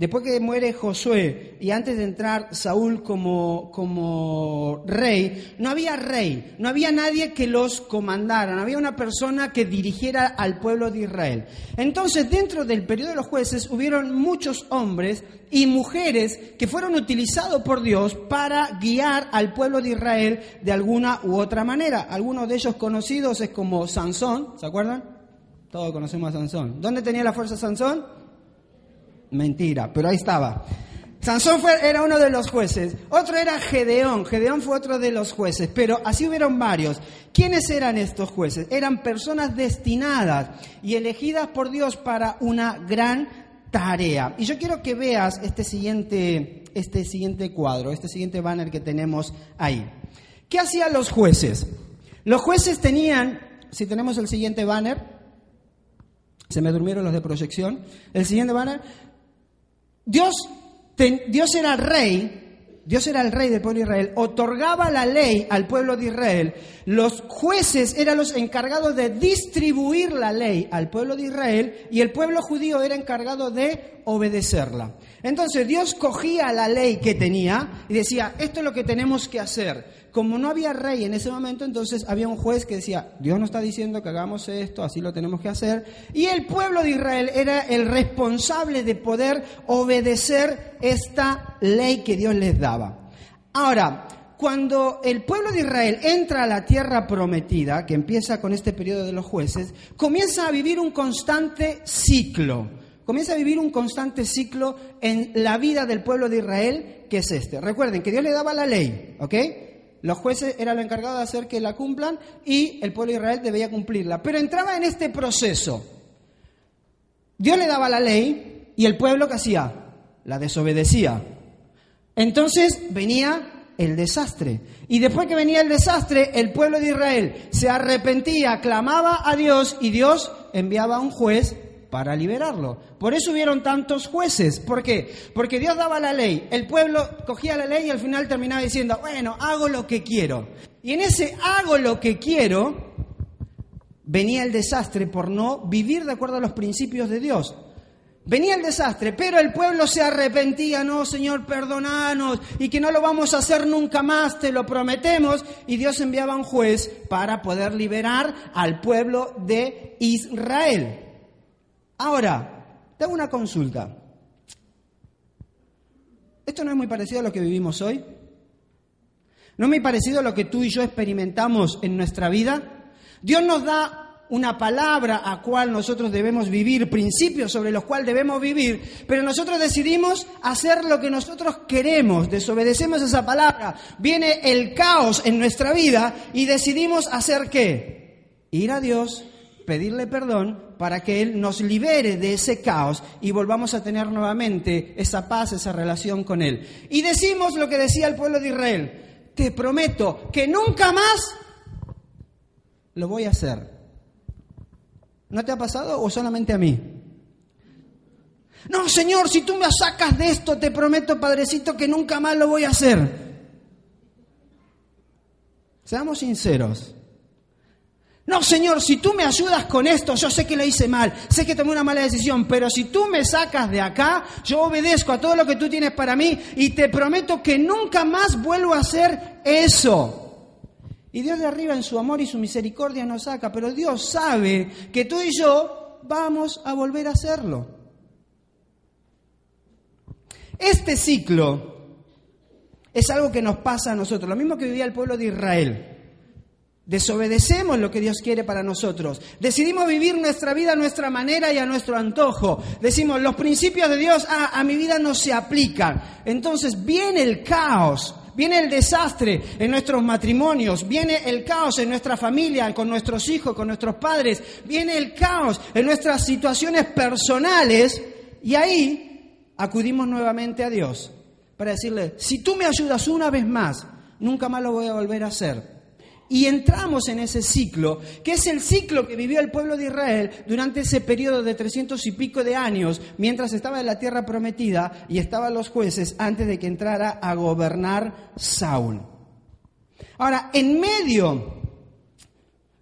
después que muere Josué y antes de entrar Saúl como, como rey, no había rey, no había nadie que los comandara, no había una persona que dirigiera al pueblo de Israel. Entonces, dentro del periodo de los jueces, hubieron muchos hombres y mujeres que fueron utilizados por Dios para guiar al pueblo de Israel de alguna u otra manera. Algunos de ellos conocidos es como Sansón, ¿se acuerdan? Todos conocemos a Sansón. ¿Dónde tenía la fuerza Sansón? Mentira, pero ahí estaba. Sansón fue, era uno de los jueces, otro era Gedeón, Gedeón fue otro de los jueces, pero así hubieron varios. ¿Quiénes eran estos jueces? Eran personas destinadas y elegidas por Dios para una gran tarea. Y yo quiero que veas este siguiente, este siguiente cuadro, este siguiente banner que tenemos ahí. ¿Qué hacían los jueces? Los jueces tenían, si tenemos el siguiente banner, se me durmieron los de proyección, el siguiente banner, Dios, Dios era rey, Dios era el rey del pueblo de Israel, otorgaba la ley al pueblo de Israel, los jueces eran los encargados de distribuir la ley al pueblo de Israel y el pueblo judío era encargado de obedecerla. Entonces Dios cogía la ley que tenía y decía, esto es lo que tenemos que hacer. Como no había rey en ese momento, entonces había un juez que decía, Dios nos está diciendo que hagamos esto, así lo tenemos que hacer. Y el pueblo de Israel era el responsable de poder obedecer esta ley que Dios les daba. Ahora, cuando el pueblo de Israel entra a la tierra prometida, que empieza con este periodo de los jueces, comienza a vivir un constante ciclo comienza a vivir un constante ciclo en la vida del pueblo de Israel, que es este. Recuerden que Dios le daba la ley, ¿ok? Los jueces eran los encargados de hacer que la cumplan y el pueblo de Israel debía cumplirla. Pero entraba en este proceso. Dios le daba la ley y el pueblo que hacía? La desobedecía. Entonces venía el desastre. Y después que venía el desastre, el pueblo de Israel se arrepentía, clamaba a Dios y Dios enviaba a un juez para liberarlo. Por eso hubieron tantos jueces. ¿Por qué? Porque Dios daba la ley, el pueblo cogía la ley y al final terminaba diciendo, bueno, hago lo que quiero. Y en ese hago lo que quiero venía el desastre por no vivir de acuerdo a los principios de Dios. Venía el desastre, pero el pueblo se arrepentía, no, Señor, perdonanos, y que no lo vamos a hacer nunca más, te lo prometemos. Y Dios enviaba un juez para poder liberar al pueblo de Israel. Ahora, te hago una consulta. ¿Esto no es muy parecido a lo que vivimos hoy? ¿No es muy parecido a lo que tú y yo experimentamos en nuestra vida? Dios nos da una palabra a cual nosotros debemos vivir, principios sobre los cuales debemos vivir, pero nosotros decidimos hacer lo que nosotros queremos, desobedecemos esa palabra, viene el caos en nuestra vida y decidimos hacer qué? Ir a Dios, pedirle perdón para que Él nos libere de ese caos y volvamos a tener nuevamente esa paz, esa relación con Él. Y decimos lo que decía el pueblo de Israel, te prometo que nunca más lo voy a hacer. ¿No te ha pasado o solamente a mí? No, Señor, si tú me sacas de esto, te prometo, Padrecito, que nunca más lo voy a hacer. Seamos sinceros. No, Señor, si tú me ayudas con esto, yo sé que lo hice mal, sé que tomé una mala decisión, pero si tú me sacas de acá, yo obedezco a todo lo que tú tienes para mí y te prometo que nunca más vuelvo a hacer eso. Y Dios de arriba en su amor y su misericordia nos saca, pero Dios sabe que tú y yo vamos a volver a hacerlo. Este ciclo Es algo que nos pasa a nosotros, lo mismo que vivía el pueblo de Israel. Desobedecemos lo que Dios quiere para nosotros. Decidimos vivir nuestra vida a nuestra manera y a nuestro antojo. Decimos, los principios de Dios a, mi vida no se aplican. Entonces viene el caos, viene el desastre en nuestros matrimonios, viene el caos en nuestra familia, con nuestros hijos, con nuestros padres, viene el caos en nuestras situaciones personales y ahí acudimos nuevamente a Dios para decirle, si tú me ayudas una vez más, nunca más lo voy a volver a hacer. Y entramos en ese ciclo, que es el ciclo que vivió el pueblo de Israel durante ese periodo de trescientos y pico de años, mientras estaba en la tierra prometida y estaban los jueces antes de que entrara a gobernar Saúl. Ahora, en medio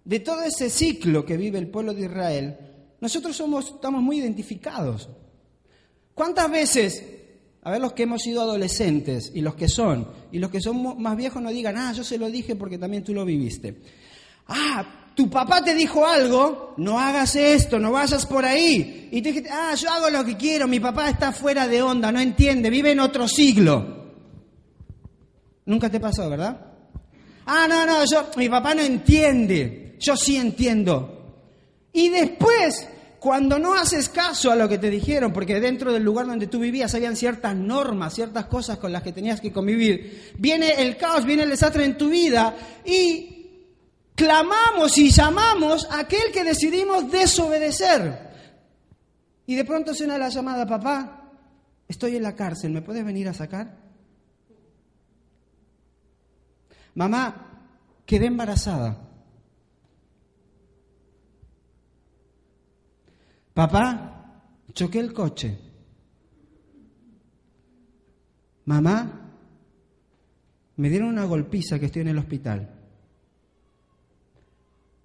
de todo ese ciclo que vive el pueblo de Israel, nosotros somos, estamos muy identificados. ¿Cuántas veces a ver los que hemos sido adolescentes y los que son, y los que son más viejos no digan, ah, yo se lo dije porque también tú lo viviste. Ah, tu papá te dijo algo, no hagas esto, no vayas por ahí. Y tú dijiste, ah, yo hago lo que quiero, mi papá está fuera de onda, no entiende, vive en otro siglo. Nunca te pasó, ¿verdad? Ah, no, no, yo, mi papá no entiende, yo sí entiendo. Y después cuando no haces caso a lo que te dijeron, porque dentro del lugar donde tú vivías habían ciertas normas, ciertas cosas con las que tenías que convivir, viene el caos, viene el desastre en tu vida y clamamos y llamamos a aquel que decidimos desobedecer. Y de pronto suena la llamada, papá, estoy en la cárcel, ¿me puedes venir a sacar? Mamá, quedé embarazada. Papá, choqué el coche. Mamá, me dieron una golpiza que estoy en el hospital.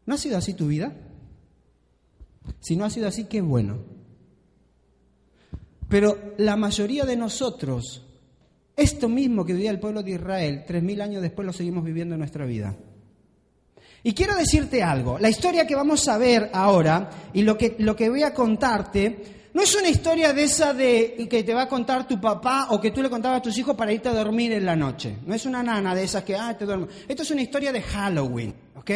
¿No ha sido así tu vida? Si no ha sido así, qué bueno. Pero la mayoría de nosotros, esto mismo que vivía el pueblo de Israel, tres mil años después lo seguimos viviendo en nuestra vida. Y quiero decirte algo, la historia que vamos a ver ahora y lo que, lo que voy a contarte no es una historia de esa de que te va a contar tu papá o que tú le contabas a tus hijos para irte a dormir en la noche. No es una nana de esas que, ah, te duermo. Esto es una historia de Halloween. ¿Ok?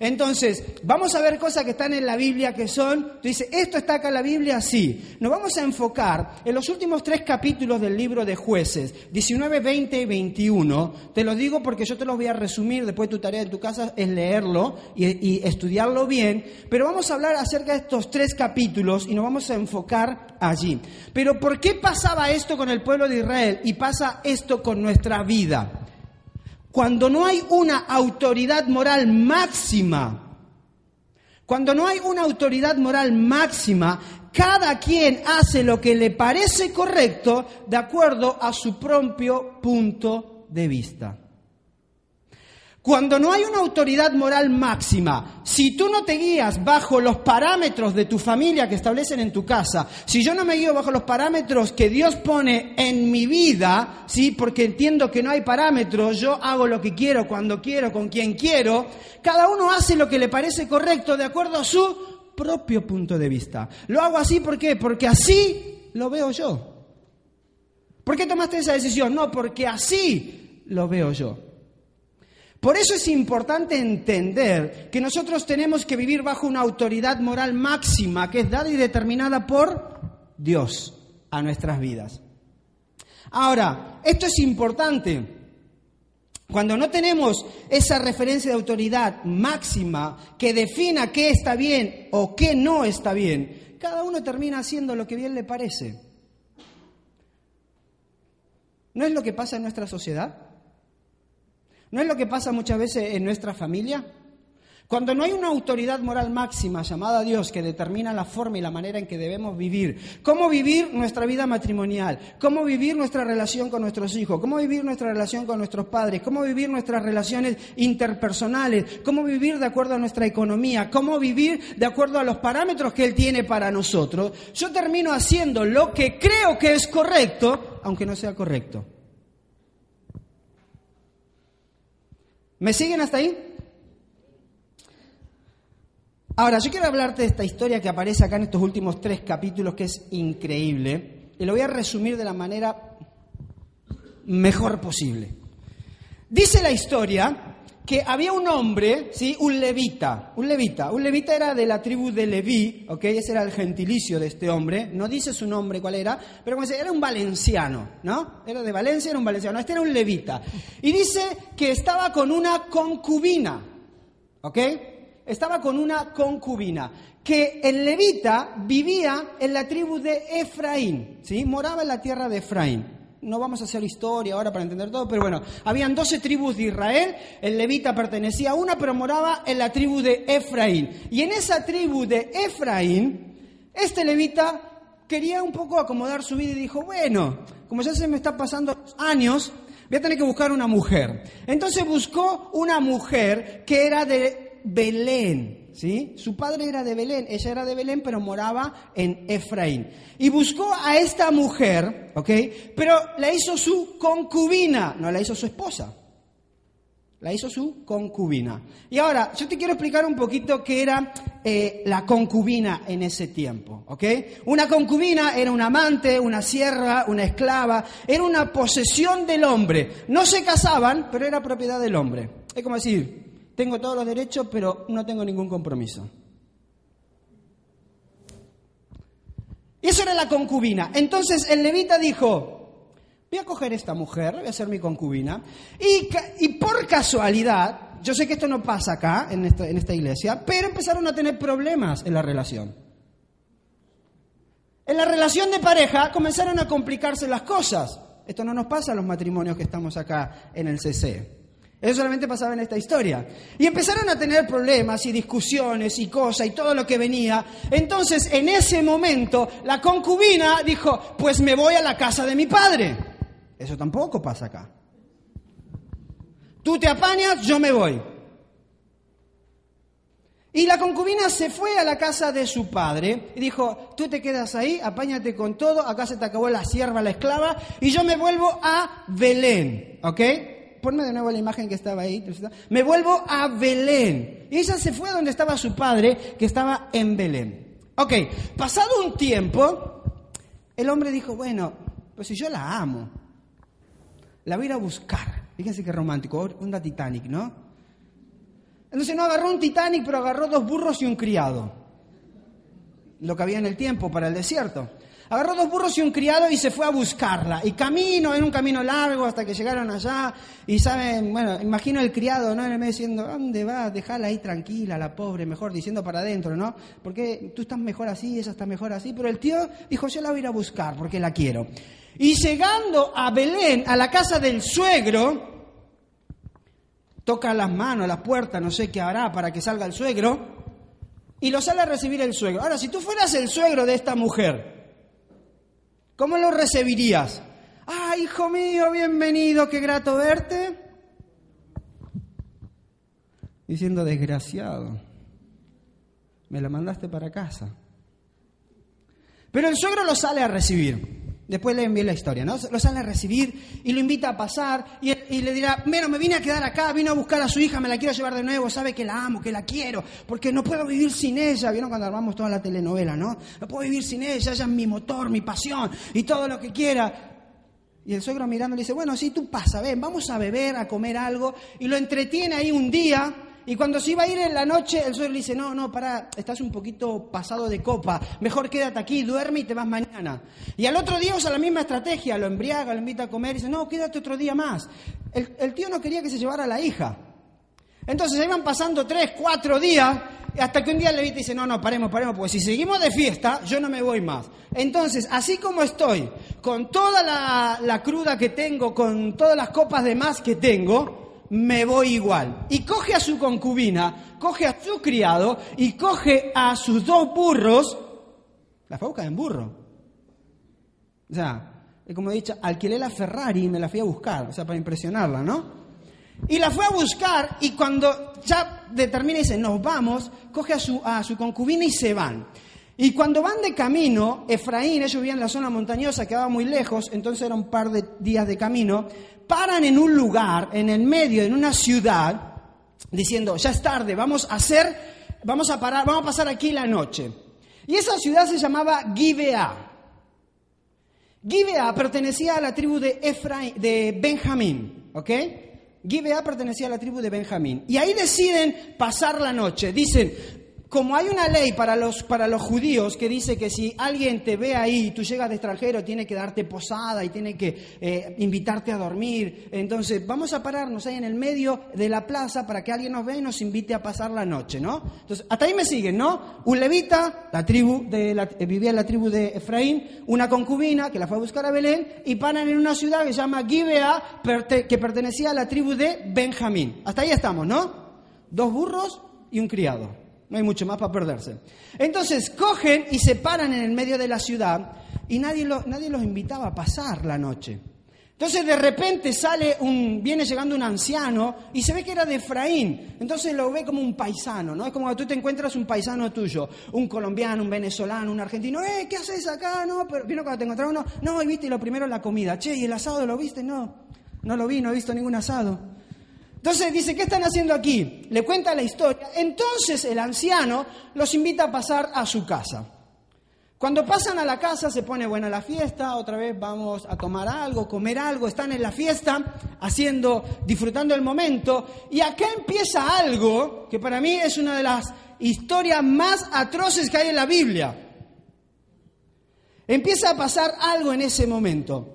Entonces, vamos a ver cosas que están en la Biblia que son, tú dices, esto está acá en la Biblia, sí. Nos vamos a enfocar en los últimos tres capítulos del libro de jueces, 19, 20 y 21. Te lo digo porque yo te los voy a resumir, después tu tarea en tu casa es leerlo y, y estudiarlo bien, pero vamos a hablar acerca de estos tres capítulos y nos vamos a enfocar allí. Pero ¿por qué pasaba esto con el pueblo de Israel y pasa esto con nuestra vida? Cuando no hay una autoridad moral máxima, cuando no hay una autoridad moral máxima, cada quien hace lo que le parece correcto de acuerdo a su propio punto de vista. Cuando no hay una autoridad moral máxima, si tú no te guías bajo los parámetros de tu familia que establecen en tu casa, si yo no me guío bajo los parámetros que Dios pone en mi vida, sí, porque entiendo que no hay parámetros, yo hago lo que quiero, cuando quiero, con quien quiero, cada uno hace lo que le parece correcto de acuerdo a su propio punto de vista. Lo hago así ¿por? Porque así lo veo yo. ¿Por qué tomaste esa decisión? No, porque así lo veo yo. Por eso es importante entender que nosotros tenemos que vivir bajo una autoridad moral máxima que es dada y determinada por Dios a nuestras vidas. Ahora, esto es importante. Cuando no tenemos esa referencia de autoridad máxima que defina qué está bien o qué no está bien, cada uno termina haciendo lo que bien le parece. ¿No es lo que pasa en nuestra sociedad? ¿No es lo que pasa muchas veces en nuestra familia? Cuando no hay una autoridad moral máxima llamada Dios que determina la forma y la manera en que debemos vivir, cómo vivir nuestra vida matrimonial, cómo vivir nuestra relación con nuestros hijos, cómo vivir nuestra relación con nuestros padres, cómo vivir nuestras relaciones interpersonales, cómo vivir de acuerdo a nuestra economía, cómo vivir de acuerdo a los parámetros que Él tiene para nosotros, yo termino haciendo lo que creo que es correcto, aunque no sea correcto. ¿Me siguen hasta ahí? Ahora, yo quiero hablarte de esta historia que aparece acá en estos últimos tres capítulos, que es increíble, y lo voy a resumir de la manera mejor posible. Dice la historia que había un hombre, ¿sí? un levita, un levita. Un levita era de la tribu de Leví, ¿ok? Ese era el gentilicio de este hombre. No dice su nombre cuál era, pero como dice, era un valenciano, ¿no? Era de Valencia, era un valenciano. Este era un levita. Y dice que estaba con una concubina, ¿ok? Estaba con una concubina. Que el levita vivía en la tribu de Efraín, ¿sí? Moraba en la tierra de Efraín no vamos a hacer historia ahora para entender todo, pero bueno, habían doce tribus de Israel, el levita pertenecía a una, pero moraba en la tribu de Efraín. Y en esa tribu de Efraín, este levita quería un poco acomodar su vida y dijo, bueno, como ya se me está pasando años, voy a tener que buscar una mujer. Entonces buscó una mujer que era de Belén. ¿Sí? Su padre era de Belén, ella era de Belén, pero moraba en Efraín. Y buscó a esta mujer, ¿ok? Pero la hizo su concubina, no la hizo su esposa. La hizo su concubina. Y ahora, yo te quiero explicar un poquito qué era eh, la concubina en ese tiempo, ¿ok? Una concubina era un amante, una sierra, una esclava, era una posesión del hombre. No se casaban, pero era propiedad del hombre. Es como decir, tengo todos los derechos, pero no tengo ningún compromiso. Y eso era la concubina. Entonces el levita dijo, voy a coger esta mujer, voy a ser mi concubina, y, por casualidad, yo sé que esto no pasa acá, en esta, en esta iglesia, pero empezaron a tener problemas en la relación. En la relación de pareja comenzaron a complicarse las cosas. Esto no nos pasa a los matrimonios que estamos acá en el CC. Eso solamente pasaba en esta historia. Y empezaron a tener problemas y discusiones y cosas y todo lo que venía. Entonces, en ese momento, la concubina dijo, pues me voy a la casa de mi padre. Eso tampoco pasa acá. Tú te apañas, yo me voy. Y la concubina se fue a la casa de su padre y dijo, tú te quedas ahí, apáñate con todo, acá se te acabó la sierva, la esclava, y yo me vuelvo a Belén, ¿ok? Ponme de nuevo la imagen que estaba ahí. Me vuelvo a Belén. Y ella se fue donde estaba su padre, que estaba en Belén. Ok, pasado un tiempo, el hombre dijo, bueno, pues si yo la amo, la voy a ir a buscar. Fíjense qué romántico, una Titanic, ¿no? Entonces no agarró un Titanic, pero agarró dos burros y un criado. Lo que había en el tiempo para el desierto. Agarró dos burros y un criado y se fue a buscarla. Y camino, en un camino largo hasta que llegaron allá. Y saben, bueno, imagino el criado, ¿no? En el medio diciendo, ¿dónde vas? Déjala ahí tranquila, la pobre, mejor, diciendo para adentro, ¿no? Porque tú estás mejor así, ella está mejor así. Pero el tío dijo, yo la voy a ir a buscar porque la quiero. Y llegando a Belén, a la casa del suegro, toca las manos, las puertas, no sé qué hará para que salga el suegro. Y lo sale a recibir el suegro. Ahora, si tú fueras el suegro de esta mujer, ¿Cómo lo recibirías? Ah, hijo mío, bienvenido, qué grato verte. Diciendo, desgraciado, me la mandaste para casa. Pero el suegro lo sale a recibir. Después le envié la historia, ¿no? Lo sale a recibir y lo invita a pasar y, le dirá, bueno, me vine a quedar acá, vino a buscar a su hija, me la quiero llevar de nuevo, sabe que la amo, que la quiero, porque no puedo vivir sin ella. ¿Vieron cuando armamos toda la telenovela, no? No puedo vivir sin ella, ella es mi motor, mi pasión y todo lo que quiera. Y el suegro mirando le dice, bueno, sí, tú pasa, ven, vamos a beber, a comer algo. Y lo entretiene ahí un día y cuando se iba a ir en la noche, el suegro le dice, no, no, para, estás un poquito pasado de copa, mejor quédate aquí, duerme y te vas mañana. Y al otro día usa la misma estrategia, lo embriaga, lo invita a comer y dice, no, quédate otro día más. El, tío no quería que se llevara a la hija. Entonces se iban pasando tres, cuatro días, hasta que un día le dice, no, no, paremos, paremos, porque si seguimos de fiesta, yo no me voy más. Entonces, así como estoy, con toda la, la cruda que tengo, con todas las copas de más que tengo, me voy igual. Y coge a su concubina, coge a su criado y coge a sus dos burros, la fue a buscar en burro. O sea, como he dicho, alquilé la Ferrari y me la fui a buscar, o sea, para impresionarla, ¿no? Y la fue a buscar y cuando ya determina y dice, nos vamos, coge a su, a su concubina y se van. Y cuando van de camino, Efraín, ellos vivían en la zona montañosa, quedaba muy lejos, entonces era un par de días de camino, paran en un lugar, en el medio, en una ciudad, diciendo, ya es tarde, vamos a hacer, vamos a parar, vamos a pasar aquí la noche. Y esa ciudad se llamaba Gibeah. Gibeah pertenecía a la tribu de, Efraín, de Benjamín, ¿ok? Gibeá pertenecía a la tribu de Benjamín. Y ahí deciden pasar la noche. Dicen, como hay una ley para los, para los judíos que dice que si alguien te ve ahí y tú llegas de extranjero, tiene que darte posada y tiene que eh, invitarte a dormir. Entonces, vamos a pararnos ahí en el medio de la plaza para que alguien nos vea y nos invite a pasar la noche, ¿no? Entonces, hasta ahí me siguen, ¿no? Un levita, la tribu de la, eh, vivía en la tribu de Efraín, una concubina que la fue a buscar a Belén y paran en una ciudad que se llama Gibeá, que pertenecía a la tribu de Benjamín. Hasta ahí estamos, ¿no? Dos burros y un criado. No hay mucho más para perderse. Entonces cogen y se paran en el medio de la ciudad y nadie, nadie los invitaba a pasar la noche. Entonces de repente sale un, viene llegando un anciano y se ve que era de Efraín. Entonces lo ve como un paisano, ¿no? Es como cuando tú te encuentras un paisano tuyo, un colombiano, un venezolano, un argentino. ¡Eh, qué haces acá! No, pero vino cuando te encontraron uno. No, y viste lo primero la comida. Che, ¿y el asado lo viste? No, no lo vi, no he visto ningún asado. Entonces dice, ¿qué están haciendo aquí? Le cuenta la historia. Entonces el anciano los invita a pasar a su casa. Cuando pasan a la casa se pone buena la fiesta, otra vez vamos a tomar algo, comer algo, están en la fiesta, haciendo, disfrutando el momento, y acá empieza algo que para mí es una de las historias más atroces que hay en la Biblia. Empieza a pasar algo en ese momento.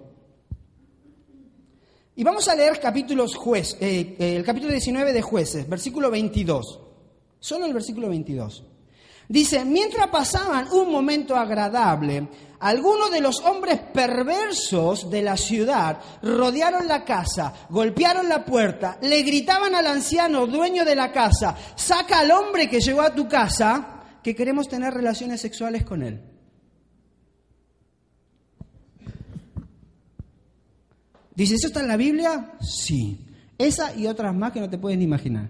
Y vamos a leer capítulos eh, eh, el capítulo 19 de jueces, versículo 22. Solo el versículo 22. Dice, mientras pasaban un momento agradable, algunos de los hombres perversos de la ciudad rodearon la casa, golpearon la puerta, le gritaban al anciano dueño de la casa, saca al hombre que llegó a tu casa, que queremos tener relaciones sexuales con él. Dice, ¿eso está en la Biblia? Sí. Esa y otras más que no te pueden imaginar.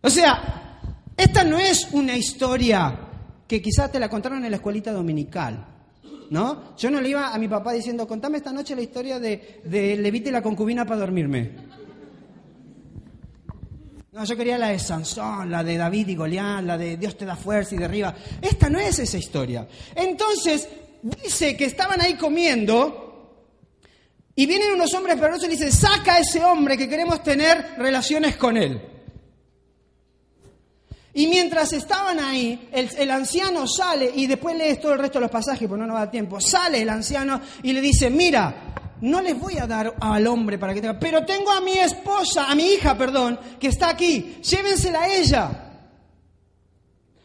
O sea, esta no es una historia que quizás te la contaron en la escuelita dominical. ¿No? Yo no le iba a mi papá diciendo, contame esta noche la historia de, de Levita y la concubina para dormirme. No, yo quería la de Sansón, la de David y Goliat, la de Dios te da fuerza y derriba. Esta no es esa historia. Entonces, dice que estaban ahí comiendo y vienen unos hombres perversos y dicen, saca a ese hombre que queremos tener relaciones con él. Y mientras estaban ahí, el, anciano sale, y después lees todo el resto de los pasajes, porque no nos da tiempo, sale el anciano y le dice, mira, no les voy a dar al hombre para que tenga, pero tengo a mi esposa, a mi hija, perdón, que está aquí, llévensela a ella.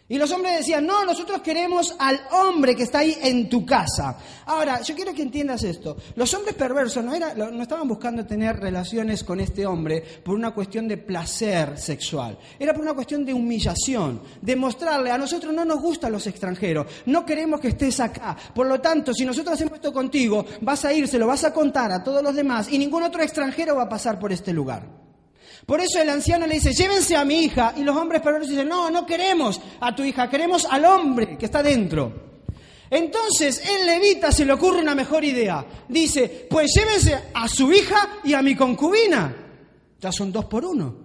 Y los hombres decían, no, nosotros queremos al hombre que está ahí en tu casa. Ahora, yo quiero que entiendas esto. Los hombres perversos no, no estaban buscando tener relaciones con este hombre por una cuestión de placer sexual. Era por una cuestión de humillación, de mostrarle, a nosotros no nos gustan los extranjeros, no queremos que estés acá. Por lo tanto, si nosotros hacemos esto contigo, vas a ir, se lo vas a contar a todos los demás y ningún otro extranjero va a pasar por este lugar. Por eso el anciano le dice, llévense a mi hija. Y los hombres perversos dicen, no, no queremos a tu hija, queremos al hombre que está dentro. Entonces el levita se le ocurre una mejor idea. Dice, pues llévense a su hija y a mi concubina. Ya son dos por uno.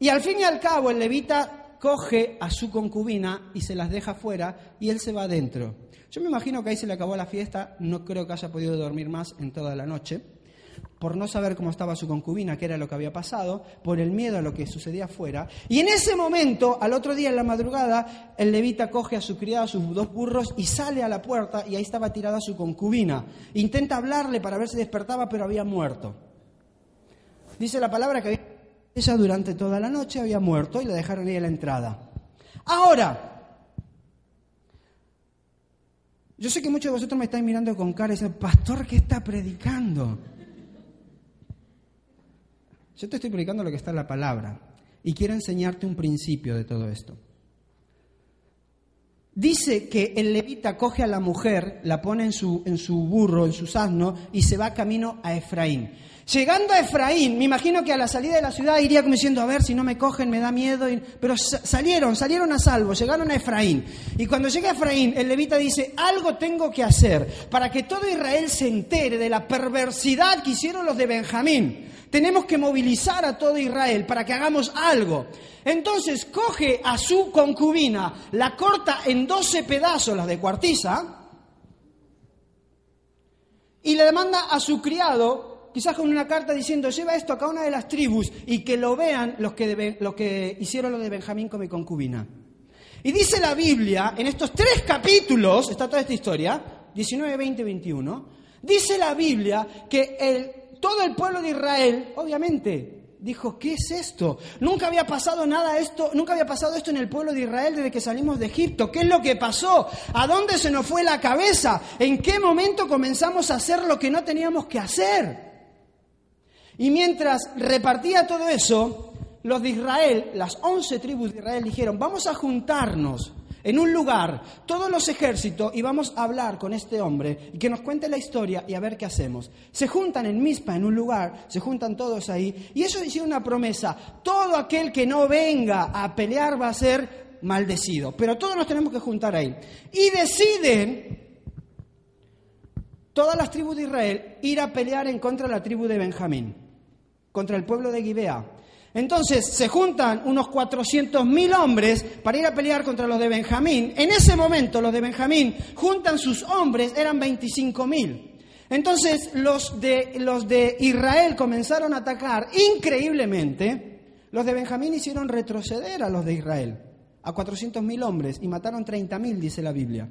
Y al fin y al cabo el levita coge a su concubina y se las deja fuera y él se va adentro. Yo me imagino que ahí se le acabó la fiesta, no creo que haya podido dormir más en toda la noche, por no saber cómo estaba su concubina, qué era lo que había pasado, por el miedo a lo que sucedía afuera. Y en ese momento, al otro día en la madrugada, el levita coge a su criada, a sus dos burros, y sale a la puerta, y ahí estaba tirada su concubina. Intenta hablarle para ver si despertaba, pero había muerto. Dice la palabra que ella durante toda la noche había muerto y la dejaron ahí a la entrada. Ahora, yo sé que muchos de vosotros me estáis mirando con cara y dicen, pastor, ¿qué está predicando? Yo te estoy predicando lo que está en la palabra y quiero enseñarte un principio de todo esto. Dice que el levita coge a la mujer, la pone en su, en su burro, en su asno y se va camino a Efraín. Llegando a Efraín, me imagino que a la salida de la ciudad iría como diciendo, a ver si no me cogen, me da miedo. Pero salieron, salieron a salvo, llegaron a Efraín. Y cuando llega Efraín, el levita dice, algo tengo que hacer para que todo Israel se entere de la perversidad que hicieron los de Benjamín. Tenemos que movilizar a todo Israel para que hagamos algo. Entonces coge a su concubina, la corta en doce pedazos, las de cuartiza, y le manda a su criado, quizás con una carta diciendo, lleva esto a cada una de las tribus y que lo vean los que, lo que hicieron lo de Benjamín con mi concubina. Y dice la Biblia, en estos tres capítulos, está toda esta historia, 19, 20, 21, dice la Biblia que todo el pueblo de Israel, obviamente, dijo, ¿qué es esto? Nunca había pasado nada esto, nunca había pasado esto en el pueblo de Israel desde que salimos de Egipto. ¿Qué es lo que pasó? ¿A dónde se nos fue la cabeza? ¿En qué momento comenzamos a hacer lo que no teníamos que hacer? Y mientras repartía todo eso, los de Israel, las once tribus de Israel dijeron, vamos a juntarnos en un lugar, todos los ejércitos, y vamos a hablar con este hombre y que nos cuente la historia y a ver qué hacemos. Se juntan en Mispa, en un lugar, se juntan todos ahí, y eso hicieron una promesa, todo aquel que no venga a pelear va a ser maldecido, pero todos nos tenemos que juntar ahí. Y deciden todas las tribus de Israel ir a pelear en contra de la tribu de Benjamín, contra el pueblo de Gibea. Entonces se juntan unos 400.000 hombres para ir a pelear contra los de Benjamín. En ese momento los de Benjamín juntan sus hombres, eran 25.000. Entonces los de, los de Israel comenzaron a atacar increíblemente. Los de Benjamín hicieron retroceder a los de Israel, a 400.000 hombres, y mataron 30.000, dice la Biblia.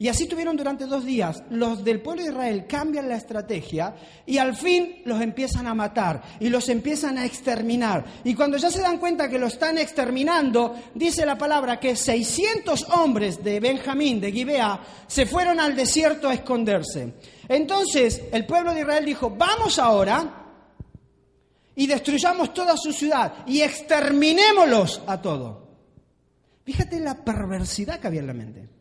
Y así tuvieron durante dos días. Los del pueblo de Israel cambian la estrategia y al fin los empiezan a matar y los empiezan a exterminar. Y cuando ya se dan cuenta que lo están exterminando, dice la palabra que 600 hombres de Benjamín, de Gibea, se fueron al desierto a esconderse. Entonces el pueblo de Israel dijo, vamos ahora y destruyamos toda su ciudad y exterminémoslos a todos. Fíjate la perversidad que había en la mente.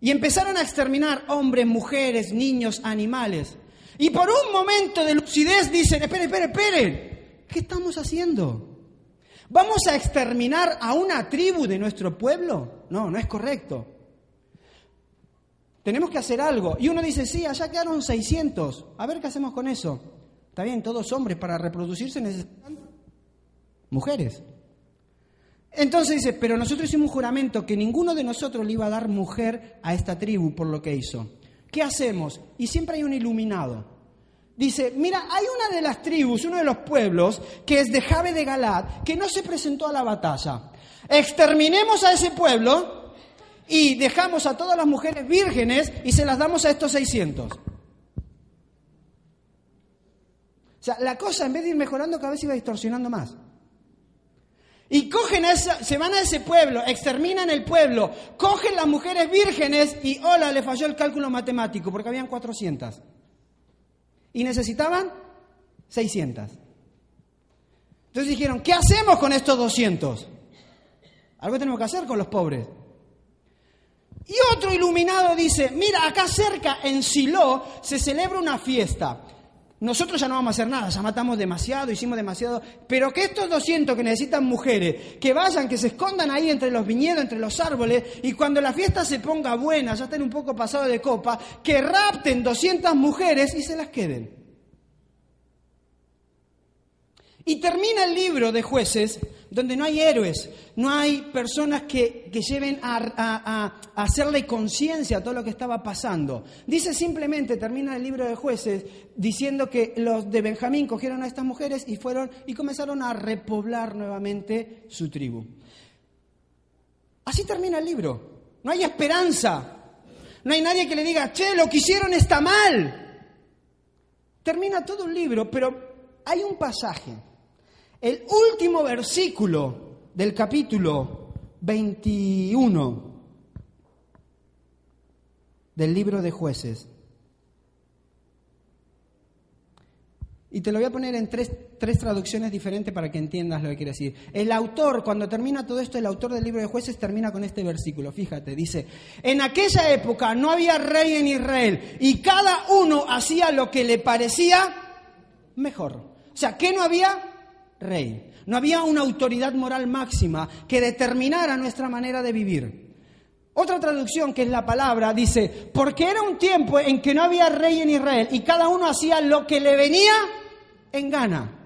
Y empezaron a exterminar hombres, mujeres, niños, animales. Y por un momento de lucidez dicen, esperen, esperen, esperen, ¿qué estamos haciendo? ¿Vamos a exterminar a una tribu de nuestro pueblo? No, no es correcto. Tenemos que hacer algo. Y uno dice, sí, allá quedaron 600. A ver qué hacemos con eso. Está bien, todos hombres para reproducirse necesitan mujeres. Entonces dice, pero nosotros hicimos un juramento que ninguno de nosotros le iba a dar mujer a esta tribu por lo que hizo. ¿Qué hacemos? Y siempre hay un iluminado. Dice, mira, hay una de las tribus, uno de los pueblos, que es de Jabe de Galad, que no se presentó a la batalla. Exterminemos a ese pueblo y dejamos a todas las mujeres vírgenes y se las damos a estos 600. O sea, la cosa en vez de ir mejorando cada vez iba distorsionando más. Y cogen a se van a ese pueblo, exterminan el pueblo, cogen las mujeres vírgenes y hola, le falló el cálculo matemático porque habían 400. Y necesitaban 600. Entonces dijeron, ¿qué hacemos con estos 200? Algo tenemos que hacer con los pobres. Y otro iluminado dice, mira, acá cerca en Silo se celebra una fiesta nosotros ya no vamos a hacer nada, ya matamos demasiado, hicimos demasiado, pero que estos 200 que necesitan mujeres, que vayan, que se escondan ahí entre los viñedos, entre los árboles, y cuando la fiesta se ponga buena, ya estén un poco pasado de copa, que rapten 200 mujeres y se las queden. Y termina el libro de jueces donde no hay héroes, no hay personas que, lleven a, hacerle conciencia a todo lo que estaba pasando. Dice simplemente, termina el libro de jueces, diciendo que los de Benjamín cogieron a estas mujeres y fueron y comenzaron a repoblar nuevamente su tribu. Así termina el libro. No hay esperanza. No hay nadie que le diga, che, lo que hicieron está mal. Termina todo un libro, pero hay un pasaje el último versículo del capítulo 21 del libro de jueces. Y te lo voy a poner en tres, tres, traducciones diferentes para que entiendas lo que quiere decir. El autor, cuando termina todo esto, el autor del libro de jueces termina con este versículo. Fíjate, dice, en aquella época no había rey en Israel y cada uno hacía lo que le parecía mejor. O sea, ¿qué no había? Rey. No había una autoridad moral máxima que determinara nuestra manera de vivir. Otra traducción, que es la palabra, dice, porque era un tiempo en que no había rey en Israel y cada uno hacía lo que le venía en gana.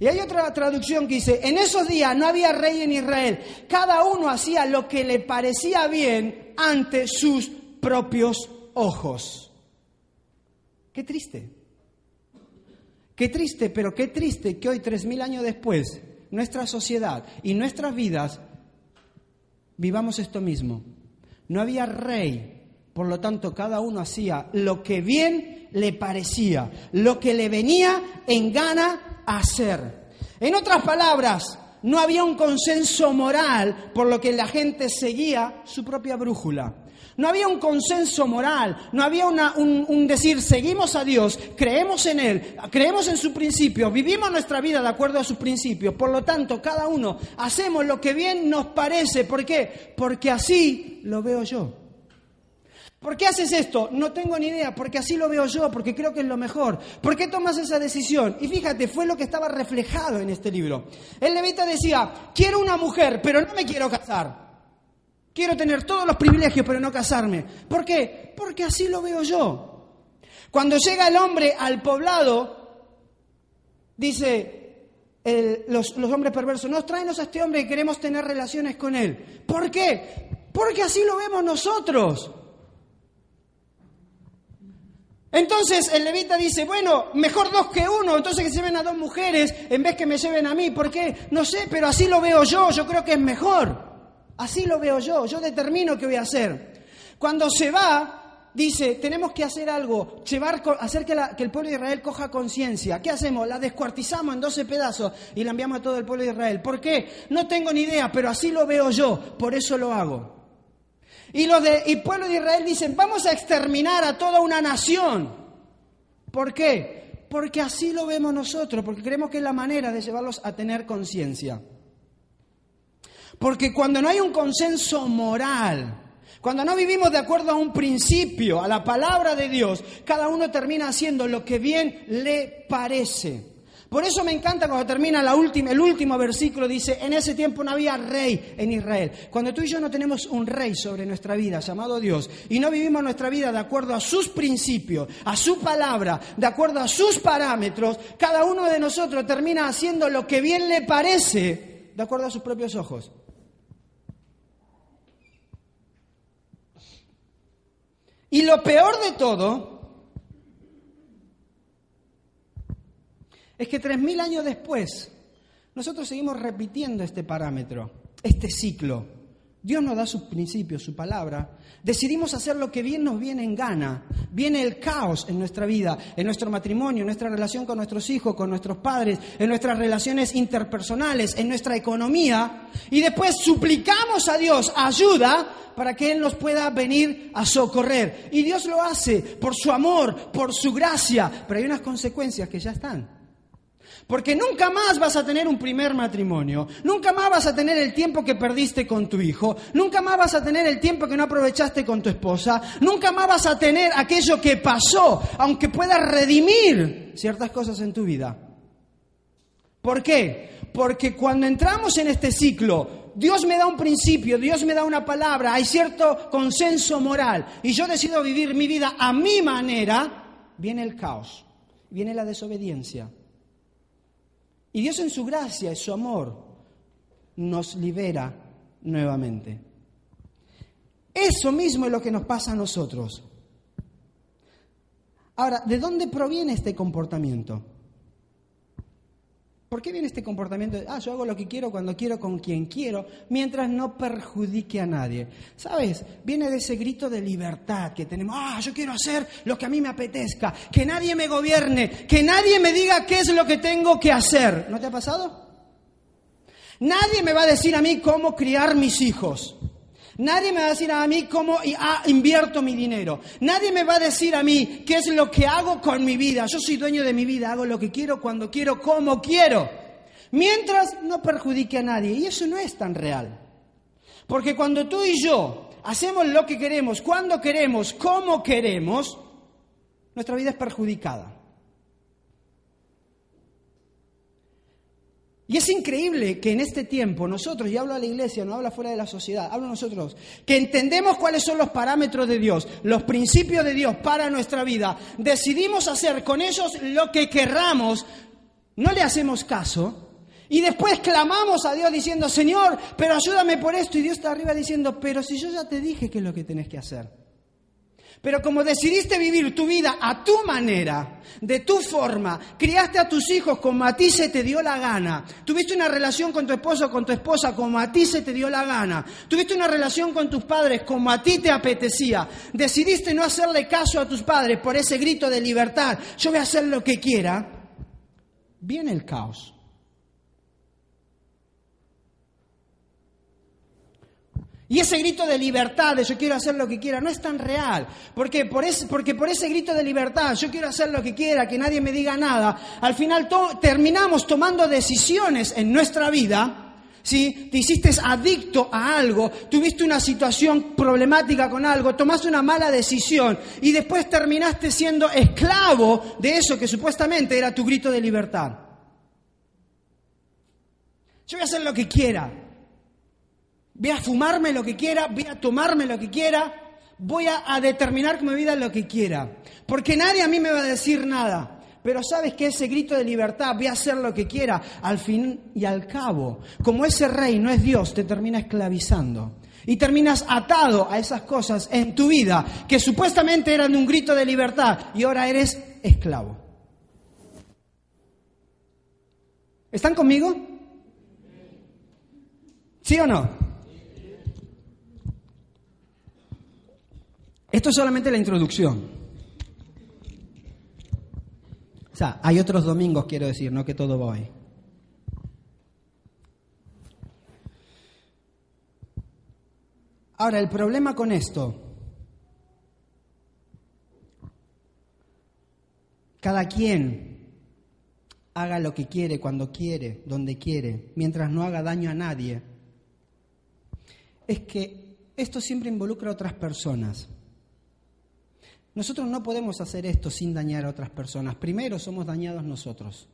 Y hay otra traducción que dice, en esos días no había rey en Israel, cada uno hacía lo que le parecía bien ante sus propios ojos. Qué triste. Qué triste, pero qué triste que hoy, tres mil años después, nuestra sociedad y nuestras vidas vivamos esto mismo. No había rey, por lo tanto cada uno hacía lo que bien le parecía, lo que le venía en gana hacer. En otras palabras, no había un consenso moral por lo que la gente seguía su propia brújula. No había un consenso moral, no había un, decir, seguimos a Dios, creemos en Él, creemos en su principio, vivimos nuestra vida de acuerdo a sus principios. Por lo tanto, cada uno hacemos lo que bien nos parece. ¿Por qué? Porque así lo veo yo. ¿Por qué haces esto? No tengo ni idea, porque así lo veo yo, porque creo que es lo mejor. ¿Por qué tomas esa decisión? Y fíjate, fue lo que estaba reflejado en este libro. El levita decía, quiero una mujer, pero no me quiero casar. Quiero tener todos los privilegios, pero no casarme. ¿Por qué? Porque así lo veo yo. Cuando llega el hombre al poblado, dice los, los, hombres perversos, nos traenos a este hombre y queremos tener relaciones con él. ¿Por qué? Porque así lo vemos nosotros. Entonces el levita dice, bueno, mejor dos que uno, entonces que se lleven a dos mujeres en vez que me lleven a mí. ¿Por qué? No sé, pero así lo veo yo, yo creo que es mejor. Así lo veo yo, yo determino qué voy a hacer. Cuando se va, dice, tenemos que hacer algo, llevar, hacer que, el pueblo de Israel coja conciencia. ¿Qué hacemos? La descuartizamos en 12 pedazos y la enviamos a todo el pueblo de Israel. ¿Por qué? No tengo ni idea, pero así lo veo yo, por eso lo hago. Y los de, y pueblo de Israel dicen, vamos a exterminar a toda una nación. ¿Por qué? Porque así lo vemos nosotros, porque creemos que es la manera de llevarlos a tener conciencia. Porque cuando no hay un consenso moral, cuando no vivimos de acuerdo a un principio, a la palabra de Dios, cada uno termina haciendo lo que bien le parece. Por eso me encanta cuando termina el último versículo, dice, en ese tiempo no había rey en Israel. Cuando tú y yo no tenemos un rey sobre nuestra vida, llamado Dios, y no vivimos nuestra vida de acuerdo a sus principios, a su palabra, de acuerdo a sus parámetros, cada uno de nosotros termina haciendo lo que bien le parece, de acuerdo a sus propios ojos. Y lo peor de todo es que tres mil años después nosotros seguimos repitiendo este parámetro, este ciclo. Dios nos da sus principios, su palabra. Decidimos hacer lo que bien nos viene en gana. Viene el caos en nuestra vida, en nuestro matrimonio, en nuestra relación con nuestros hijos, con nuestros padres, en nuestras relaciones interpersonales, en nuestra economía. Y después suplicamos a Dios ayuda para que Él nos pueda venir a socorrer. Y Dios lo hace por su amor, por su gracia. Pero hay unas consecuencias que ya están. Porque nunca más vas a tener un primer matrimonio, nunca más vas a tener el tiempo que perdiste con tu hijo, nunca más vas a tener el tiempo que no aprovechaste con tu esposa, nunca más vas a tener aquello que pasó, aunque pueda redimir ciertas cosas en tu vida. ¿Por qué? Porque cuando entramos en este ciclo, Dios me da un principio, Dios me da una palabra, hay cierto consenso moral y yo decido vivir mi vida a mi manera, viene el caos, viene la desobediencia. Y Dios en su gracia y su amor nos libera nuevamente. Eso mismo es lo que nos pasa a nosotros. Ahora, ¿de dónde proviene este comportamiento? ¿Por qué viene este comportamiento de, ah, yo hago lo que quiero cuando quiero con quien quiero, mientras no perjudique a nadie? ¿Sabes? Viene de ese grito de libertad que tenemos, ah, yo quiero hacer lo que a mí me apetezca, que nadie me gobierne, que nadie me diga qué es lo que tengo que hacer. ¿No te ha pasado? Nadie me va a decir a mí cómo criar mis hijos. Nadie me va a decir a mí cómo ah, invierto mi dinero. Nadie me va a decir a mí qué es lo que hago con mi vida. Yo soy dueño de mi vida, hago lo que quiero, cuando quiero, como quiero. Mientras no perjudique a nadie. Y eso no es tan real. Porque cuando tú y yo hacemos lo que queremos, cuando queremos, como queremos, nuestra vida es perjudicada. Y es increíble que en este tiempo nosotros, y hablo a la iglesia, no hablo fuera de la sociedad, hablo nosotros, que entendemos cuáles son los parámetros de Dios, los principios de Dios para nuestra vida, decidimos hacer con ellos lo que querramos, no le hacemos caso, y después clamamos a Dios diciendo, Señor, pero ayúdame por esto, y Dios está arriba diciendo, pero si yo ya te dije qué es lo que tenés que hacer. Pero como decidiste vivir tu vida a tu manera, de tu forma, criaste a tus hijos como a ti se te dio la gana, tuviste una relación con tu esposo o con tu esposa como a ti se te dio la gana, tuviste una relación con tus padres como a ti te apetecía, decidiste no hacerle caso a tus padres por ese grito de libertad, yo voy a hacer lo que quiera, viene el caos. Y ese grito de libertad, de yo quiero hacer lo que quiera, no es tan real. ¿Por qué? Por ese, porque por ese grito de libertad, yo quiero hacer lo que quiera, que nadie me diga nada, al final terminamos tomando decisiones en nuestra vida. Si te hiciste adicto a algo, tuviste una situación problemática con algo, tomaste una mala decisión y después terminaste siendo esclavo de eso que supuestamente era tu grito de libertad. Yo voy a hacer lo que quiera, voy a fumarme lo que quiera, voy a tomarme lo que quiera, voy a, determinar con mi vida lo que quiera. Porque nadie a mí me va a decir nada. Pero sabes que ese grito de libertad, voy a hacer lo que quiera, al fin y al cabo, como ese rey no es Dios, te termina esclavizando. Y terminas atado a esas cosas en tu vida que supuestamente eran un grito de libertad y ahora eres esclavo. ¿Están conmigo? ¿Sí o no? Esto es solamente la introducción. O sea, hay otros domingos, quiero decir, no que todo va hoy. Ahora, el problema con esto, cada quien haga lo que quiere, cuando quiere, donde quiere, mientras no haga daño a nadie, es que esto siempre involucra a otras personas. Nosotros no podemos hacer esto sin dañar a otras personas. Primero somos dañados nosotros.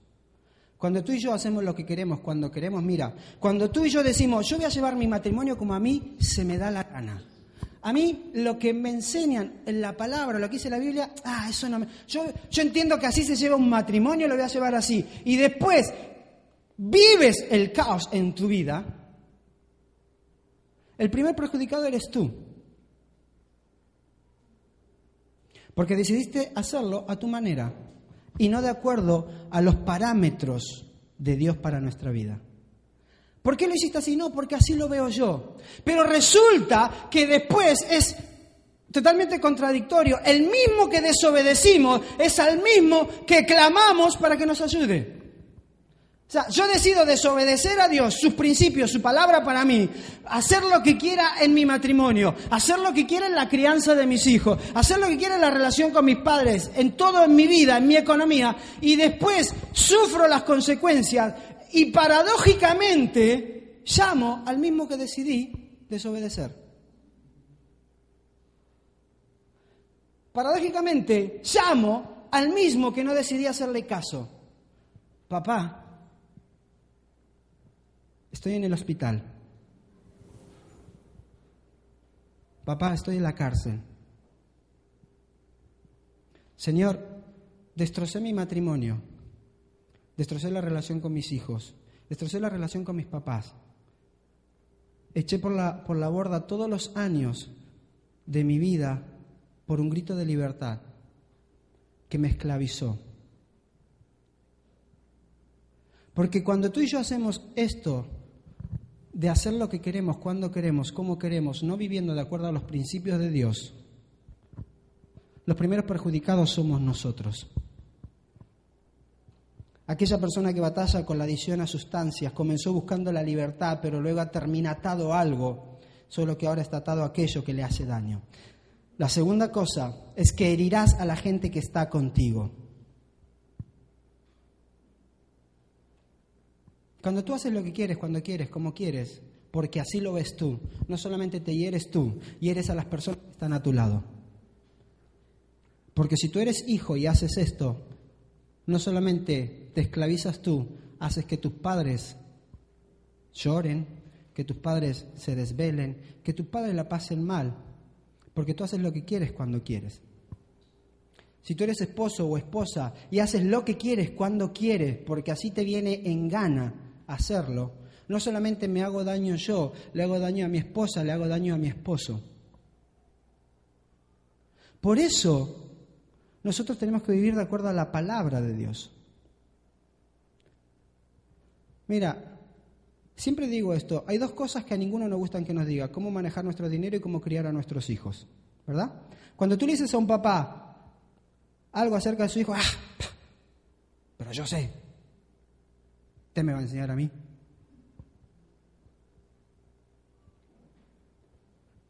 Cuando tú y yo hacemos lo que queremos, cuando queremos, mira, cuando tú y yo decimos, yo voy a llevar mi matrimonio como a mí se me da la gana. A mí lo que me enseñan en la palabra, lo que dice la Biblia, ah, eso no me... Yo, yo entiendo que así se lleva un matrimonio, lo voy a llevar así. Y después vives el caos en tu vida. El primer perjudicado eres tú. Porque decidiste hacerlo a tu manera y no de acuerdo a los parámetros de Dios para nuestra vida. ¿Por qué lo hiciste así? No, porque así lo veo yo. Pero resulta que después es totalmente contradictorio. El mismo que desobedecimos es al mismo que clamamos para que nos ayude. O sea, yo decido desobedecer a Dios, sus principios, su palabra para mí, hacer lo que quiera en mi matrimonio, hacer lo que quiera en la crianza de mis hijos, hacer lo que quiera en la relación con mis padres, en todo en mi vida, en mi economía, y después sufro las consecuencias y paradójicamente llamo al mismo que decidí desobedecer. Paradójicamente llamo al mismo que no decidí hacerle caso. Papá, Estoy en el hospital. Papá, estoy en la cárcel. Señor, destrocé mi matrimonio, destrocé la relación con mis hijos, destrocé la relación con mis papás. Eché por la, por la borda todos los años de mi vida por un grito de libertad que me esclavizó. Porque cuando tú y yo hacemos esto, de hacer lo que queremos, cuando queremos, cómo queremos, no viviendo de acuerdo a los principios de Dios, los primeros perjudicados somos nosotros. Aquella persona que batalla con la adicción a sustancias comenzó buscando la libertad, pero luego ha terminado algo, solo que ahora está atado a aquello que le hace daño. La segunda cosa es que herirás a la gente que está contigo. Cuando tú haces lo que quieres, cuando quieres, como quieres, porque así lo ves tú, no solamente te hieres tú, hieres a las personas que están a tu lado. Porque si tú eres hijo y haces esto, no solamente te esclavizas tú, haces que tus padres lloren, que tus padres se desvelen, que tus padres la pasen mal, porque tú haces lo que quieres cuando quieres. Si tú eres esposo o esposa y haces lo que quieres cuando quieres, porque así te viene en gana, hacerlo, no solamente me hago daño yo, le hago daño a mi esposa, le hago daño a mi esposo. Por eso, nosotros tenemos que vivir de acuerdo a la palabra de Dios. Mira, siempre digo esto, hay dos cosas que a ninguno nos gustan que nos diga, cómo manejar nuestro dinero y cómo criar a nuestros hijos, ¿verdad? Cuando tú le dices a un papá algo acerca de su hijo, ah, pero yo sé, usted me va a enseñar a mí.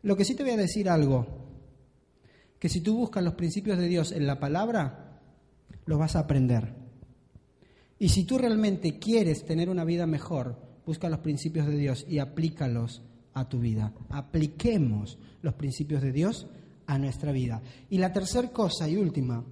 Lo que sí te voy a decir algo, que si tú buscas los principios de Dios en la palabra, los vas a aprender. Y si tú realmente quieres tener una vida mejor, busca los principios de Dios y aplícalos a tu vida. Apliquemos los principios de Dios a nuestra vida. Y la tercera cosa y última,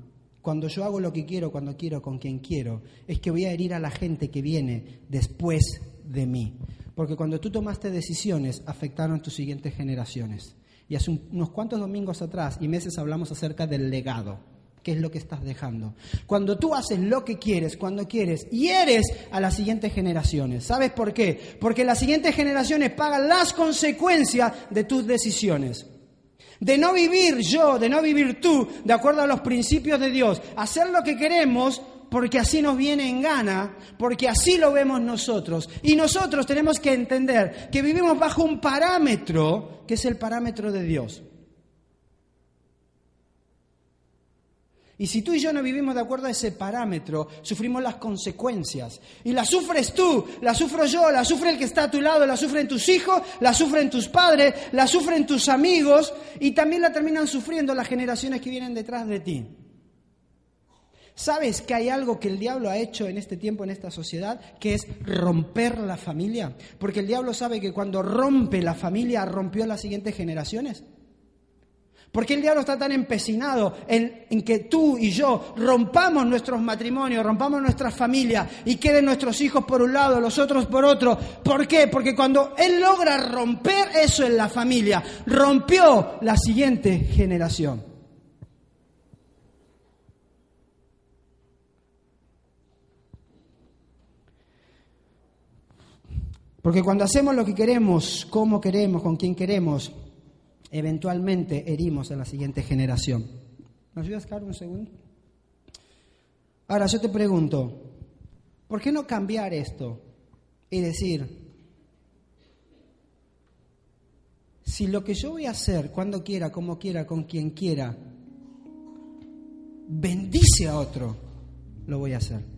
cuando yo hago lo que quiero, cuando quiero, con quien quiero, es que voy a herir a la gente que viene después de mí. Porque cuando tú tomaste decisiones, afectaron tus siguientes generaciones. Y hace unos cuantos domingos atrás y meses hablamos acerca del legado. ¿Qué es lo que estás dejando? Cuando tú haces lo que quieres, cuando quieres, y eres a las siguientes generaciones. ¿Sabes por qué? Porque las siguientes generaciones pagan las consecuencias de tus decisiones. De no vivir yo, de no vivir tú, de acuerdo a los principios de Dios. Hacer lo que queremos porque así nos viene en gana, porque así lo vemos nosotros. Y nosotros tenemos que entender que vivimos bajo un parámetro que es el parámetro de Dios. Y si tú y yo no vivimos de acuerdo a ese parámetro, sufrimos las consecuencias. Y las sufres tú, las sufro yo, la sufre el que está a tu lado, la sufren tus hijos, la sufren tus padres, la sufren tus amigos y también la terminan sufriendo las generaciones que vienen detrás de ti. ¿Sabes que hay algo que el diablo ha hecho en este tiempo, en esta sociedad, que es romper la familia? Porque el diablo sabe que cuando rompe la familia, rompió las siguientes generaciones. ¿Por qué el diablo está tan empecinado en, que tú y yo rompamos nuestros matrimonios, rompamos nuestras familias y queden nuestros hijos por un lado, los otros por otro? ¿Por qué? Porque cuando él logra romper eso en la familia, rompió la siguiente generación. Porque cuando hacemos lo que queremos, como queremos, con quien queremos, eventualmente herimos a la siguiente generación. ¿Me ayudas, Carlos, un segundo? Ahora, yo te pregunto, ¿por qué no cambiar esto y decir, si lo que yo voy a hacer, cuando quiera, como quiera, con quien quiera, bendice a otro, lo voy a hacer?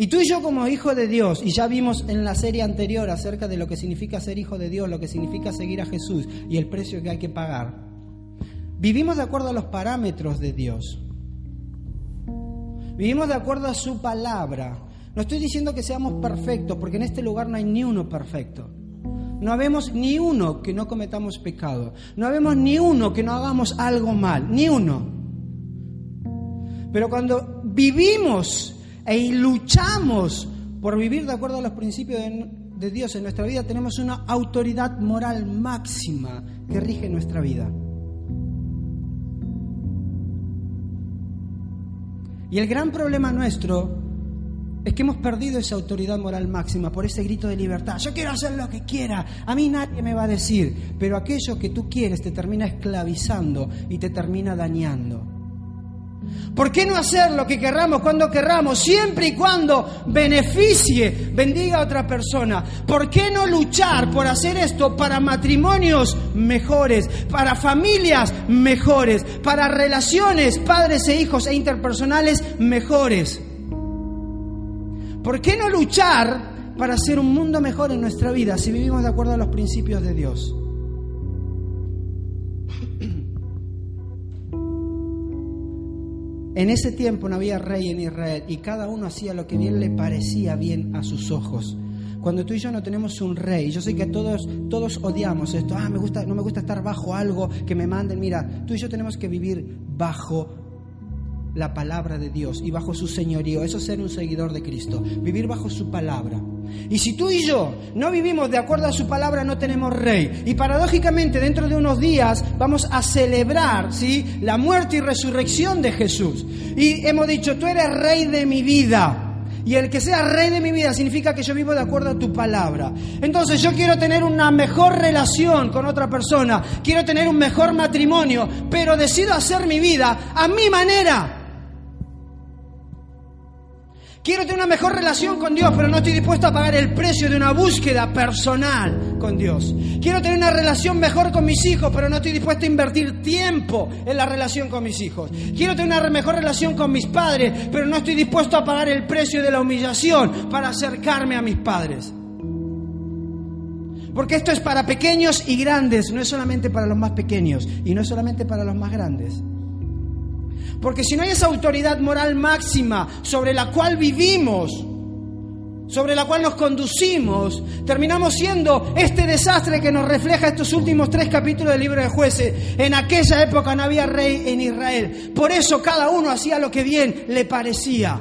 Y tú y yo como hijo de Dios, y ya vimos en la serie anterior acerca de lo que significa ser hijo de Dios, lo que significa seguir a Jesús y el precio que hay que pagar, vivimos de acuerdo a los parámetros de Dios. Vivimos de acuerdo a su palabra. No estoy diciendo que seamos perfectos, porque en este lugar no hay ni uno perfecto. No habemos ni uno que no cometamos pecado. No habemos ni uno que no hagamos algo mal. Ni uno. Pero cuando vivimos e luchamos por vivir de acuerdo a los principios de, Dios en nuestra vida, tenemos una autoridad moral máxima que rige nuestra vida. Y el gran problema nuestro es que hemos perdido esa autoridad moral máxima por ese grito de libertad. Yo quiero hacer lo que quiera, a mí nadie me va a decir, pero aquello que tú quieres te termina esclavizando y te termina dañando. ¿Por qué no hacer lo que querramos cuando querramos, siempre y cuando beneficie, bendiga a otra persona? ¿Por qué no luchar por hacer esto para matrimonios mejores, para familias mejores, para relaciones padres e hijos e interpersonales mejores? ¿Por qué no luchar para hacer un mundo mejor en nuestra vida si vivimos de acuerdo a los principios de Dios? En ese tiempo no había rey en Israel y cada uno hacía lo que bien le parecía bien a sus ojos. Cuando tú y yo no tenemos un rey, yo sé que todos, todos odiamos esto, ah, me gusta, no me gusta estar bajo algo que me manden, mira, tú y yo tenemos que vivir bajo la palabra de Dios y bajo su señorío. Eso es ser un seguidor de Cristo, vivir bajo su palabra. Y si tú y yo no vivimos de acuerdo a su palabra, no tenemos rey. Y paradójicamente, dentro de unos días vamos a celebrar ¿sí? la muerte y resurrección de Jesús. Y hemos dicho, tú eres rey de mi vida. Y el que sea rey de mi vida significa que yo vivo de acuerdo a tu palabra. Entonces yo quiero tener una mejor relación con otra persona, quiero tener un mejor matrimonio, pero decido hacer mi vida a mi manera. Quiero tener una mejor relación con Dios, pero no estoy dispuesto a pagar el precio de una búsqueda personal con Dios. Quiero tener una relación mejor con mis hijos, pero no estoy dispuesto a invertir tiempo en la relación con mis hijos. Quiero tener una mejor relación con mis padres, pero no estoy dispuesto a pagar el precio de la humillación para acercarme a mis padres. Porque esto es para pequeños y grandes, no es solamente para los más pequeños y no es solamente para los más grandes. Porque si no hay esa autoridad moral máxima sobre la cual vivimos, sobre la cual nos conducimos, terminamos siendo este desastre que nos refleja estos últimos tres capítulos del libro de jueces. En aquella época no había rey en Israel. Por eso cada uno hacía lo que bien le parecía.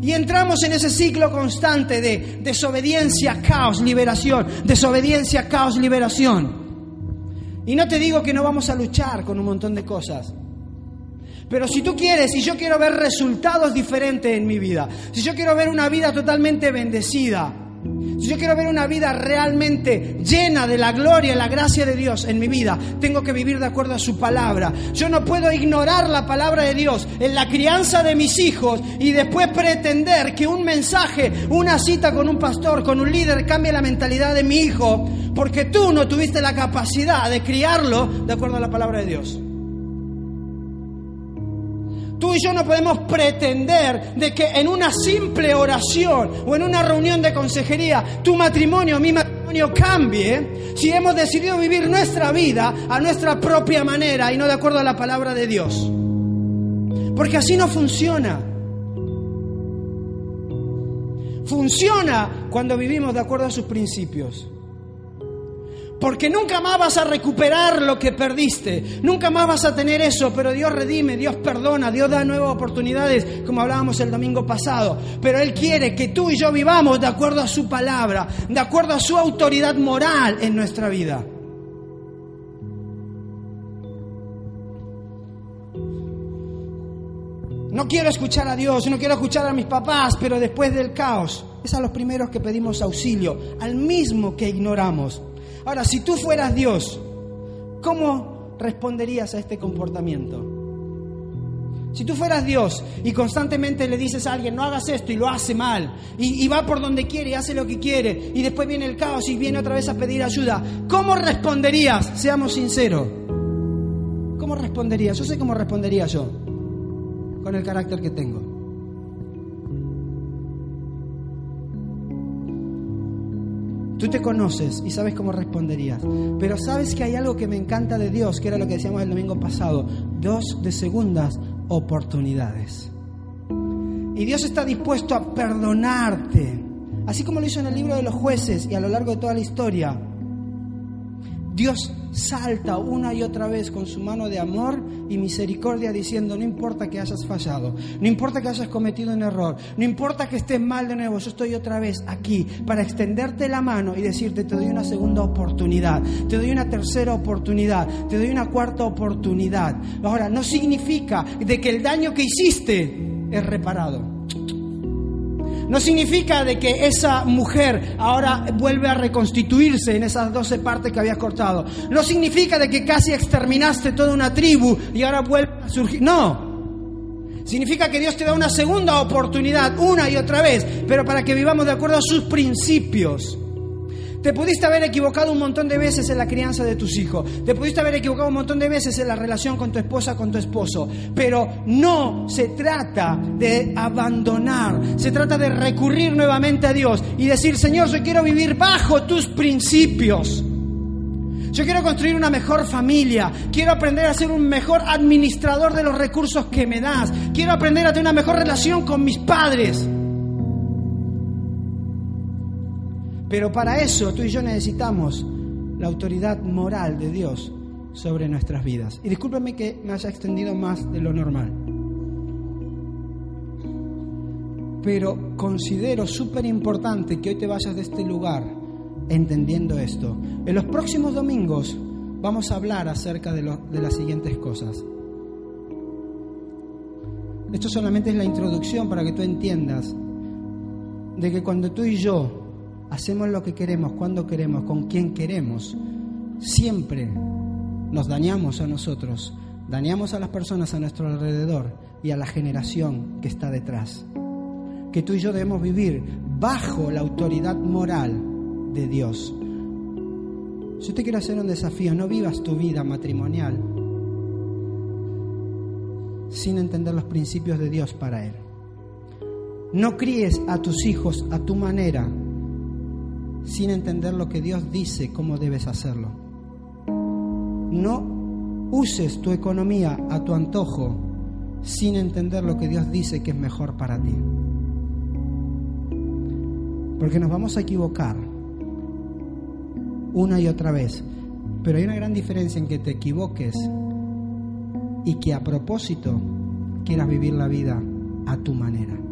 Y entramos en ese ciclo constante de desobediencia, caos, liberación, desobediencia, caos, liberación. Y no te digo que no vamos a luchar con un montón de cosas. Pero si tú quieres, si yo quiero ver resultados diferentes en mi vida, si yo quiero ver una vida totalmente bendecida, si yo quiero ver una vida realmente llena de la gloria y la gracia de Dios en mi vida, tengo que vivir de acuerdo a su palabra. Yo no puedo ignorar la palabra de Dios en la crianza de mis hijos y después pretender que un mensaje, una cita con un pastor, con un líder cambie la mentalidad de mi hijo, porque tú no tuviste la capacidad de criarlo de acuerdo a la palabra de Dios. Tú y yo no podemos pretender de que en una simple oración o en una reunión de consejería tu matrimonio, mi matrimonio cambie si hemos decidido vivir nuestra vida a nuestra propia manera y no de acuerdo a la palabra de Dios. Porque así no funciona. Funciona cuando vivimos de acuerdo a sus principios. Porque nunca más vas a recuperar lo que perdiste. Nunca más vas a tener eso. Pero Dios redime, Dios perdona, Dios da nuevas oportunidades, como hablábamos el domingo pasado. Pero Él quiere que tú y yo vivamos de acuerdo a su palabra, de acuerdo a su autoridad moral en nuestra vida. No quiero escuchar a Dios, no quiero escuchar a mis papás, pero después del caos, es a los primeros que pedimos auxilio, al mismo que ignoramos. Ahora, si tú fueras Dios, ¿cómo responderías a este comportamiento? Si tú fueras Dios y constantemente le dices a alguien, no hagas esto y lo hace mal, y, va por donde quiere y hace lo que quiere, y después viene el caos y viene otra vez a pedir ayuda, ¿cómo responderías? Seamos sinceros. ¿Cómo responderías? Yo sé cómo respondería yo, con el carácter que tengo. Tú te conoces y sabes cómo responderías. Pero sabes que hay algo que me encanta de Dios, que era lo que decíamos el domingo pasado, dos de segundas oportunidades. Y Dios está dispuesto a perdonarte, así como lo hizo en el libro de los jueces y a lo largo de toda la historia. Dios salta una y otra vez con su mano de amor y misericordia diciendo, no importa que hayas fallado, no importa que hayas cometido un error, no importa que estés mal de nuevo, yo estoy otra vez aquí para extenderte la mano y decirte, te doy una segunda oportunidad, te doy una tercera oportunidad, te doy una cuarta oportunidad. Ahora, no significa de que el daño que hiciste es reparado. No significa de que esa mujer ahora vuelve a reconstituirse en esas doce partes que habías cortado. No significa de que casi exterminaste toda una tribu y ahora vuelve a surgir. No. Significa que Dios te da una segunda oportunidad, una y otra vez, pero para que vivamos de acuerdo a sus principios. Te pudiste haber equivocado un montón de veces en la crianza de tus hijos. Te pudiste haber equivocado un montón de veces en la relación con tu esposa, con tu esposo. Pero no se trata de abandonar. Se trata de recurrir nuevamente a Dios y decir, Señor, yo quiero vivir bajo tus principios. Yo quiero construir una mejor familia. Quiero aprender a ser un mejor administrador de los recursos que me das. Quiero aprender a tener una mejor relación con mis padres. Pero para eso tú y yo necesitamos la autoridad moral de Dios sobre nuestras vidas. Y discúlpeme que me haya extendido más de lo normal. Pero considero súper importante que hoy te vayas de este lugar entendiendo esto. En los próximos domingos vamos a hablar acerca de, de las siguientes cosas. Esto solamente es la introducción para que tú entiendas de que cuando tú y yo hacemos lo que queremos, cuando queremos, con quien queremos, siempre nos dañamos a nosotros, dañamos a las personas a nuestro alrededor y a la generación que está detrás. Que tú y yo debemos vivir bajo la autoridad moral de Dios. Yo te quiero hacer un desafío, no vivas tu vida matrimonial sin entender los principios de Dios para Él. No críes a tus hijos a tu manera sin entender lo que Dios dice, cómo debes hacerlo. No uses tu economía a tu antojo sin entender lo que Dios dice que es mejor para ti. Porque nos vamos a equivocar una y otra vez. Pero hay una gran diferencia en que te equivoques y que a propósito quieras vivir la vida a tu manera.